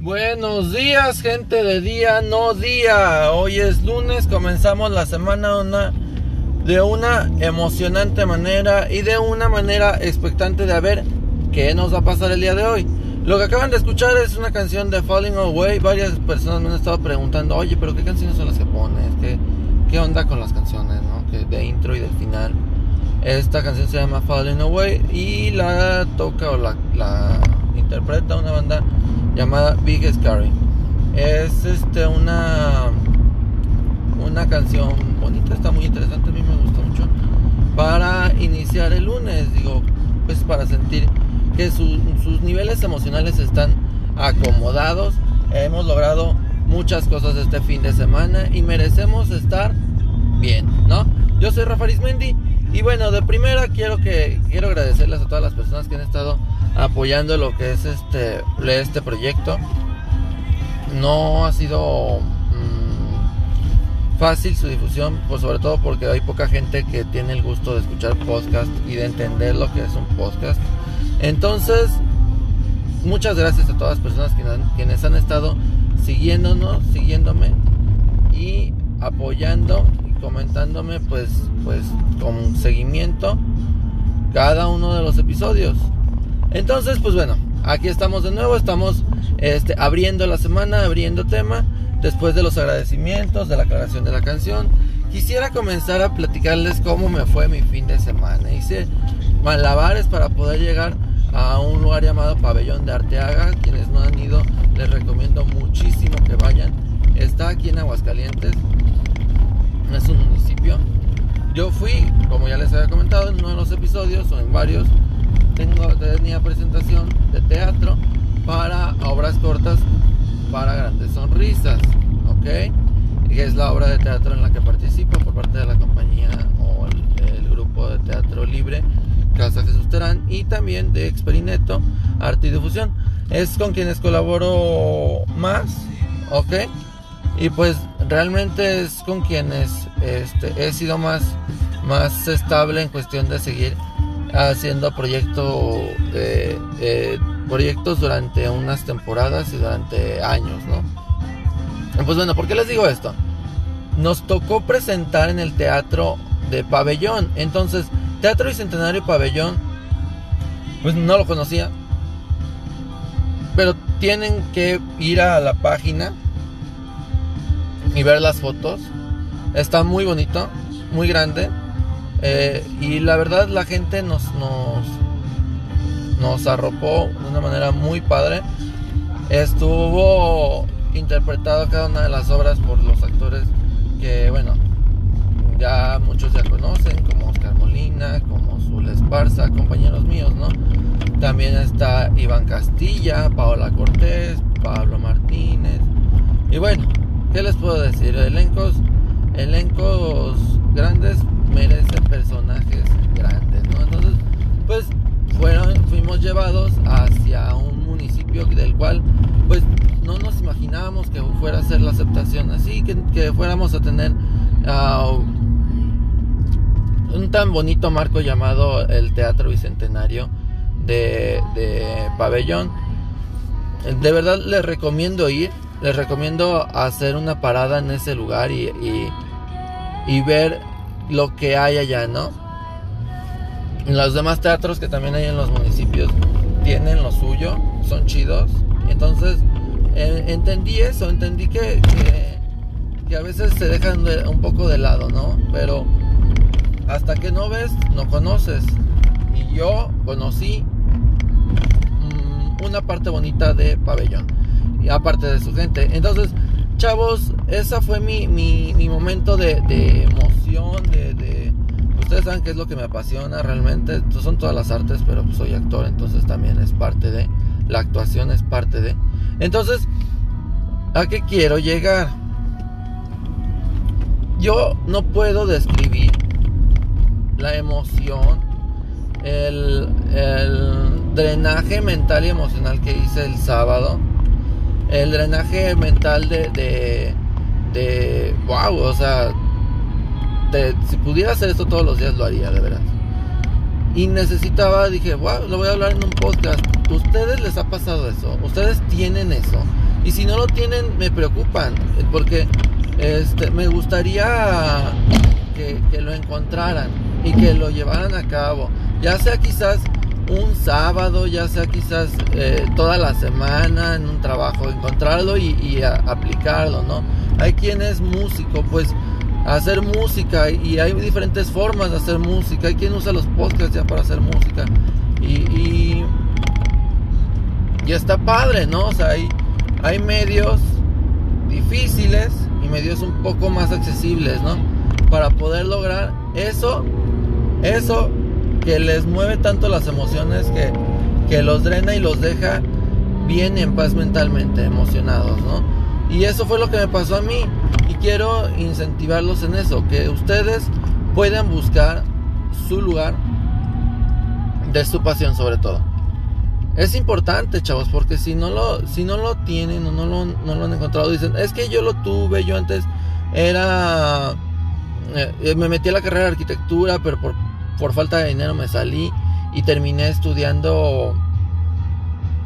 Buenos días, gente de día, no día. Hoy es lunes, comenzamos la semana una, de una emocionante manera y de una manera expectante de a ver qué nos va a pasar el día de hoy. Lo que acaban de escuchar es una canción de Falling Away. Varias personas me han estado preguntando, oye, pero ¿qué canciones son las que pones? ¿Qué, qué onda con las canciones, no? Que de intro y del final. Esta canción se llama Falling Away y la toca o la, la interpreta una banda llamada Big Scary. Es este una una canción bonita, está muy interesante, a mí me gusta mucho para iniciar el lunes, digo, pues para sentir que sus niveles emocionales están acomodados. Hemos logrado muchas cosas este fin de semana y merecemos estar bien, ¿no? Yo soy Rafa Arismendi y bueno, de primera quiero que quiero agradecerles a todas las personas que han estado apoyando lo que es este este proyecto. No ha sido mm, fácil su difusión, pues sobre todo porque hay poca gente que tiene el gusto de escuchar podcast y de entender lo que es un podcast. Entonces, muchas gracias a todas las personas quienes han estado siguiéndonos, siguiéndome y apoyando y comentándome pues pues con seguimiento cada uno de los episodios. Entonces, pues bueno, aquí estamos de nuevo, estamos este, abriendo la semana, abriendo tema, después de los agradecimientos, de la aclaración de la canción. Quisiera comenzar a platicarles cómo me fue mi fin de semana. Hice malabares para poder llegar a un lugar llamado Pabellón de Arteaga. Quienes no han ido, les recomiendo muchísimo que vayan. Está aquí en Aguascalientes, es un municipio. Yo fui, como ya les había comentado en uno de los episodios o en varios, tengo, tenía presentación de teatro para obras cortas para grandes sonrisas, ¿ok? Que es la obra de teatro en la que participo por parte de la compañía o el, el grupo de teatro libre Casa Jesús Terán y también de Experineto Arte y Difusión. Es con quienes colaboro más, ¿ok? Y pues realmente es con quienes este, he sido más, más estable en cuestión de seguir haciendo proyecto, eh, eh, proyectos durante unas temporadas y durante años, ¿no? Pues bueno, ¿por qué les digo esto? Nos tocó presentar en el teatro de pabellón, entonces Teatro Bicentenario Pabellón, pues no lo conocía. Pero tienen que ir a la página y ver las fotos. Está muy bonito, muy grande. Eh, y la verdad la gente nos, nos, nos arropó de una manera muy padre. Estuvo interpretado cada una de las obras por los actores que, bueno, ya muchos ya conocen, como Como Zul Esparza, compañeros míos, ¿no? También está Iván Castilla, Paola Cortés, Pablo Martínez. Y bueno, ¿qué les puedo decir? Elencos, elencos grandes merecen personajes grandes, ¿no? Entonces, pues fueron, fuimos llevados hacia un municipio del cual, pues no nos imaginábamos que fuera a ser la aceptación así, que, que fuéramos a tener uh, un tan bonito marco llamado el Teatro Bicentenario de, Pabellón. De verdad les recomiendo ir, les recomiendo hacer una parada en ese lugar y, y, ver lo que hay allá, ¿no? Los demás teatros que también hay en los municipios tienen lo suyo, son chidos. Entonces, entendí eso, entendí que, que, a veces se dejan un poco de lado, ¿no? Pero hasta que no ves, no conoces. Y yo conocí mm, una parte bonita de Pabellón. Y aparte de su gente. Entonces, chavos, esa fue mi, mi, momento de, emoción, de, Ustedes saben que es lo que me apasiona realmente. Son todas las artes, pero soy actor, entonces también es parte de... La actuación es parte de... Entonces, ¿a qué quiero llegar? Yo no puedo describir la emoción, el, drenaje mental y emocional que hice el sábado, el drenaje mental de, de, de wow, o sea, si pudiera hacer esto todos los días lo haría, de verdad. Y necesitaba, dije, wow, lo voy a hablar en un podcast. ¿Ustedes les ha pasado eso? ¿Ustedes tienen eso? Y si no lo tienen, me preocupan. Porque este, me gustaría que, lo encontraran y que lo llevaran a cabo. Ya sea quizás un sábado, ya sea quizás eh, toda la semana en un trabajo, encontrarlo y, aplicarlo, ¿no? Hay quien es músico, pues hacer música y hay diferentes formas de hacer música. Hay quien usa los podcasts ya para hacer música y, y, está padre, ¿no? O sea, hay, hay medios difíciles y medios un poco más accesibles, ¿no? Para poder lograr eso, eso que les mueve tanto las emociones que, que los drena y los deja bien en paz mentalmente, emocionados, ¿no? Y eso fue lo que me pasó a mí. Y quiero incentivarlos en eso, que ustedes puedan buscar su lugar de su pasión sobre todo. Es importante, chavos, porque si no lo, si no lo tienen o no lo, no lo han encontrado, dicen, es que yo lo tuve, yo antes era... Eh, me metí a la carrera de arquitectura, pero por, por falta de dinero me salí y terminé estudiando,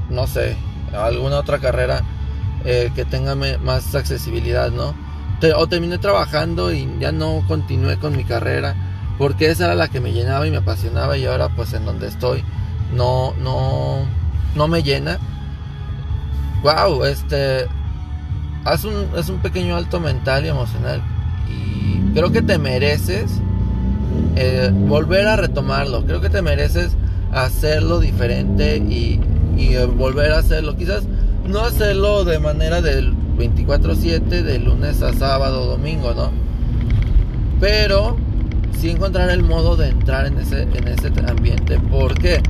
no sé, alguna otra carrera eh, que tenga más accesibilidad, ¿no? o terminé trabajando y ya no continué con mi carrera porque esa era la que me llenaba y me apasionaba y ahora pues en donde estoy no no no me llena. Wow, este haz un, es un pequeño alto mental y emocional creo que te mereces eh, volver a retomarlo. Creo que te mereces hacerlo diferente y, y volver a hacerlo. Quizás no hacerlo de manera del 24/7, de lunes a sábado, domingo, ¿no? Pero sí encontrar el modo de entrar en ese, en ese ambiente. ¿Por qué?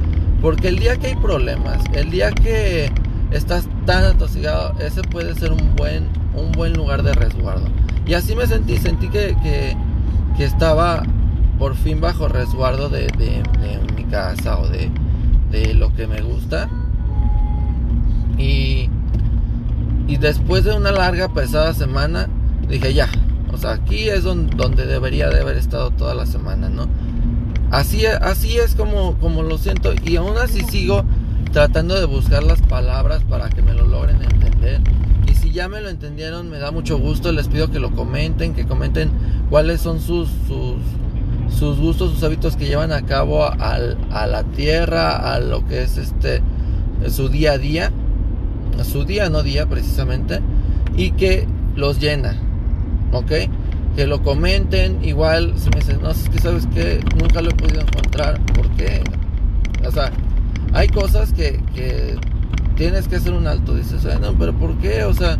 Porque el día que hay problemas, el día que estás tan atosigado, ese puede ser un buen, un buen lugar de resguardo. Y así me sentí, sentí que, que, estaba por fin bajo resguardo de, mi casa o de, de lo que me gusta. Y, y después de una larga, pesada semana, dije ya, o sea, aquí es donde, donde debería de haber estado toda la semana, ¿no? Así, así es como, como lo siento y aún así sigo tratando de buscar las palabras para que me lo logren entender. Ya me lo entendieron, me da mucho gusto. Les pido que lo comenten, que comenten cuáles son sus, sus, gustos, sus hábitos que llevan a cabo al, a la tierra, a lo que es este su día a día su día, no día precisamente, y que los llena, ¿ok? Que lo comenten, igual si me dicen, no, es que sabes que nunca lo he podido encontrar, ¿por qué? O sea, hay cosas que tienes que hacer un alto, dices, bueno, pero ¿por qué? O sea,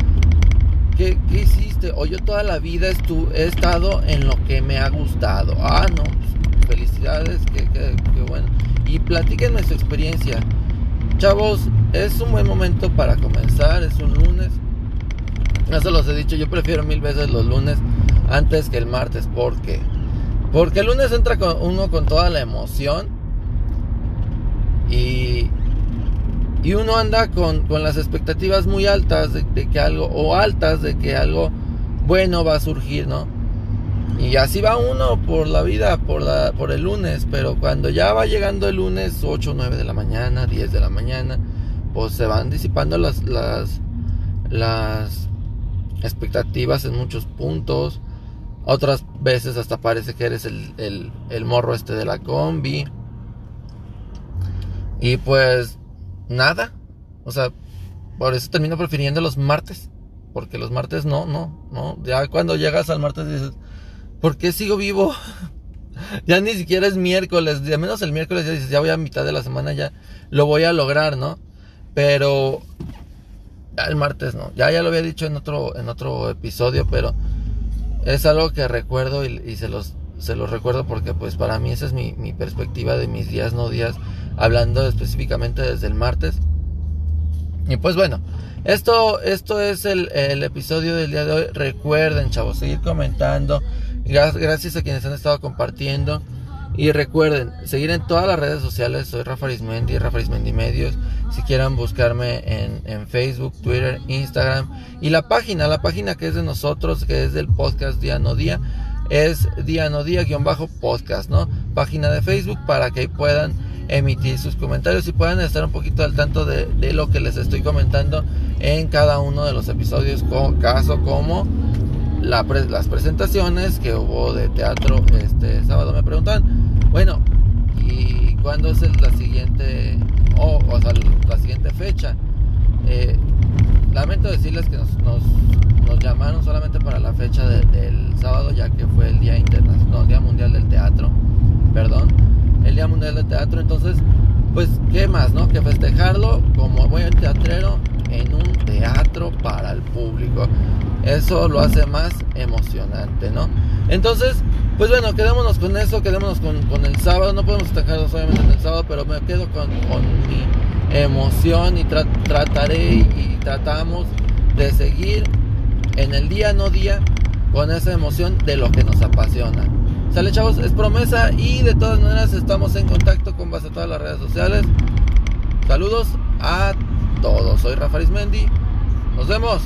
¿qué, qué hiciste? O yo toda la vida he estado en lo que me ha gustado. Ah, no, pues, felicidades, que bueno. Y platíquenme su experiencia. Chavos, es un buen momento para comenzar, es un lunes. Eso los he dicho, yo prefiero mil veces los lunes antes que el martes. ¿Por qué? Porque el lunes entra con uno con toda la emoción y, y uno anda con, las expectativas muy altas de, de, que algo, o altas de que algo bueno va a surgir, ¿no? Y así va uno por la vida, por, la, por el lunes, pero cuando ya va llegando el lunes 8, 9 de la mañana, 10 de la mañana, pues se van disipando las, las, las expectativas en muchos puntos. Otras veces hasta parece que eres el, el, el morro este de la combi. Y pues nada. O sea, por eso termino prefiriendo los martes. Porque los martes no, no, no. Ya cuando llegas al martes dices, ¿por qué sigo vivo? ya ni siquiera es miércoles. De menos el miércoles ya dices, ya voy a mitad de la semana, ya lo voy a lograr, ¿no? Pero el martes no. Ya ya lo había dicho en otro en otro episodio, pero es algo que recuerdo y, se los se los recuerdo porque pues para mí esa es mi, mi, perspectiva de mis días no días hablando específicamente desde el martes y pues bueno esto esto es el, el episodio del día de hoy recuerden chavos seguir comentando gracias a quienes han estado compartiendo y recuerden, seguir en todas las redes sociales. Soy Rafa Arismendi, Rafa Arismendi Medios. Si quieran buscarme en, Facebook, Twitter, Instagram. Y la página, la página que es de nosotros, que es del podcast Día No Día. Es día no día guion bajo podcast, ¿no? Página de Facebook para que puedan emitir sus comentarios y puedan estar un poquito al tanto de, lo que les estoy comentando en cada uno de los episodios, como, caso como la las presentaciones que hubo de teatro este sábado. Me preguntan, bueno, ¿y cuándo es la siguiente, o sea, la siguiente fecha? Eh, lamento decirles que nos, llamaron solamente para la fecha del sábado, ya que fue el Día Internacional, Día Mundial del Teatro, perdón, el Día Mundial del Teatro. Entonces, pues, ¿qué más, no? Que festejarlo como buen teatrero en un teatro para el público. Eso lo hace más emocionante, ¿no? Entonces, pues bueno, quedémonos con eso, quedémonos con, el sábado. No podemos festejarlo solamente en el sábado, pero me quedo con, con mi emoción y trataré y tratamos de seguir en el día no día con esa emoción de lo que nos apasiona. Sale chavos, es promesa y de todas maneras estamos en contacto con base a todas las redes sociales. Saludos a todos, soy Rafa Arismendi, nos vemos.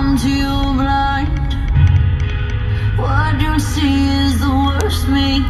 comes you blind. What you see is the worst me.